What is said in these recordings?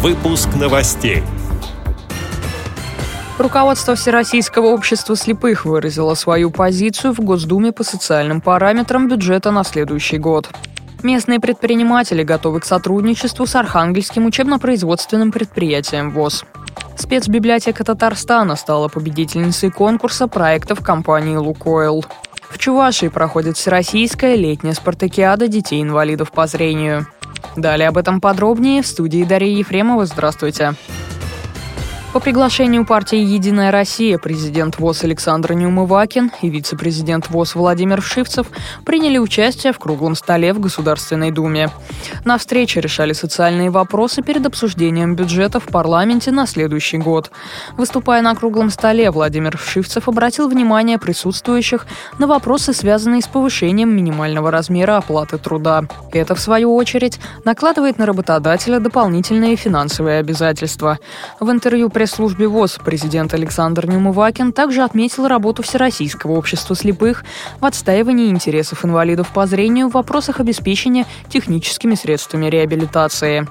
Выпуск новостей. Руководство Всероссийского общества слепых выразило свою позицию в Госдуме по социальным параметрам бюджета на следующий год. Местные предприниматели готовы к сотрудничеству с Архангельским учебно-производственным предприятием ВОЗ. Спецбиблиотека Татарстана стала победительницей конкурса проектов компании «Лукойл». В Чувашии проходит всероссийская летняя спартакиада детей-инвалидов по зрению. Далее об этом подробнее в студии Дарья Ефремова. Здравствуйте. Здравствуйте. По приглашению партии «Единая Россия» президент ВОЗ Александр Неумывакин и вице-президент ВОЗ Владимир Вшивцев приняли участие в круглом столе в Государственной Думе. На встрече решали социальные вопросы перед обсуждением бюджета в парламенте на следующий год. Выступая на круглом столе, Владимир Вшивцев обратил внимание присутствующих на вопросы, связанные с повышением минимального размера оплаты труда. Это, в свою очередь, накладывает на работодателя дополнительные финансовые обязательства. В интервью пресс-службе ВОЗ президент Александр Неумывакин также отметил работу Всероссийского общества слепых в отстаивании интересов инвалидов по зрению в вопросах обеспечения техническими средствами реабилитации.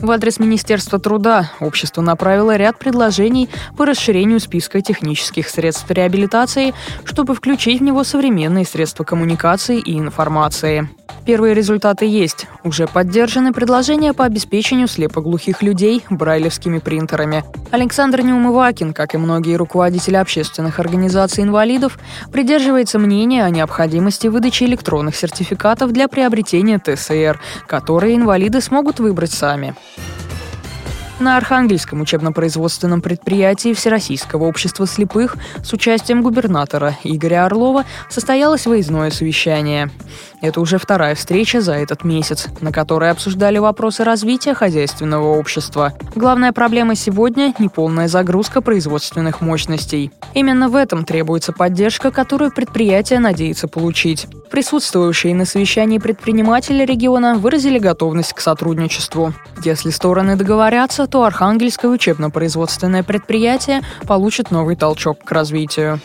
В адрес Министерства труда общество направило ряд предложений по расширению списка технических средств реабилитации, чтобы включить в него современные средства коммуникации и информации. Первые результаты есть. Уже поддержаны предложения по обеспечению слепоглухих людей брайлевскими принтерами. Александр Неумывакин, как и многие руководители общественных организаций инвалидов, придерживается мнения о необходимости выдачи электронных сертификатов для приобретения ТСР, которые инвалиды смогут выбрать сами. На Архангельском учебно-производственном предприятии Всероссийского общества слепых с участием губернатора Игоря Орлова состоялось выездное совещание. Это уже вторая встреча за этот месяц, на которой обсуждали вопросы развития хозяйственного общества. Главная проблема сегодня – неполная загрузка производственных мощностей. Именно в этом требуется поддержка, которую предприятие надеется получить. Присутствующие на совещании предприниматели региона выразили готовность к сотрудничеству. Если стороны договорятся, то Архангельское учебно-производственное предприятие получит новый толчок к развитию.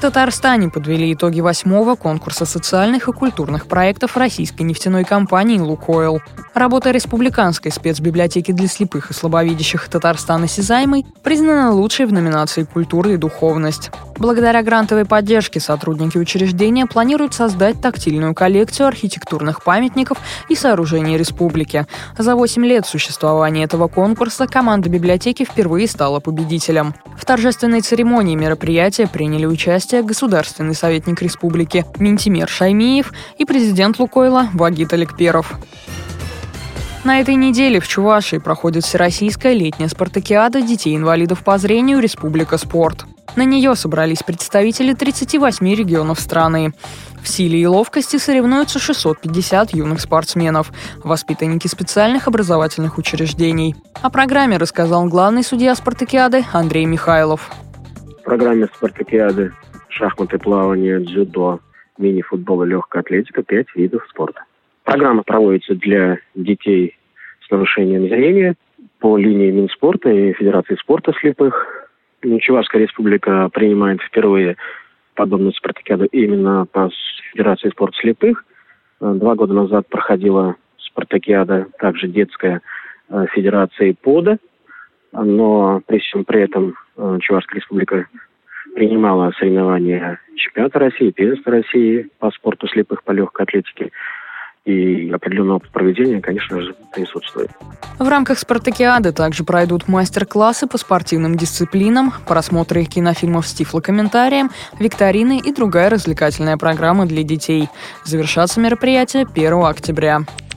Татарстане подвели итоги восьмого конкурса социальных и культурных проектов российской нефтяной компании «Лукойл». Работа республиканской спецбиблиотеки для слепых и слабовидящих Татарстана «Сизаймой» признана лучшей в номинации «Культура и духовность». Благодаря грантовой поддержке сотрудники учреждения планируют создать тактильную коллекцию архитектурных памятников и сооружений республики. За 8 лет существования этого конкурса команда библиотеки впервые стала победителем. В торжественной церемонии мероприятия приняли участие государственный советник республики Минтимер Шаймиев и президент Лукойла Вагит Аликперов. На этой неделе в Чувашии проходит Всероссийская летняя спартакиада детей-инвалидов по зрению «Республика спорт». На нее собрались представители 38 регионов страны. В силе и ловкости соревнуются 650 юных спортсменов, воспитанники специальных образовательных учреждений. О программе рассказал главный судья спартакиады Андрей Михайлов. В программе спартакиады шахматы, плавание, дзюдо, мини-футбол и легкая атлетика – пять видов спорта. Программа проводится для детей с нарушением зрения по линии Минспорта и Федерации спорта слепых Чувашская республика принимает впервые подобную спартакиаду именно по Федерации спорта слепых. Два года назад проходила спартакиада также детская э, Федерации ПОДа, но при всем при этом э, Чувашская республика принимала соревнования чемпионата России, первенства России по спорту слепых по легкой атлетике и определенный опыт проведения, конечно же, присутствует. В рамках «Спартакиады» также пройдут мастер-классы по спортивным дисциплинам, просмотры кинофильмов с тифлокомментарием, викторины и другая развлекательная программа для детей. Завершаться мероприятие 1 октября.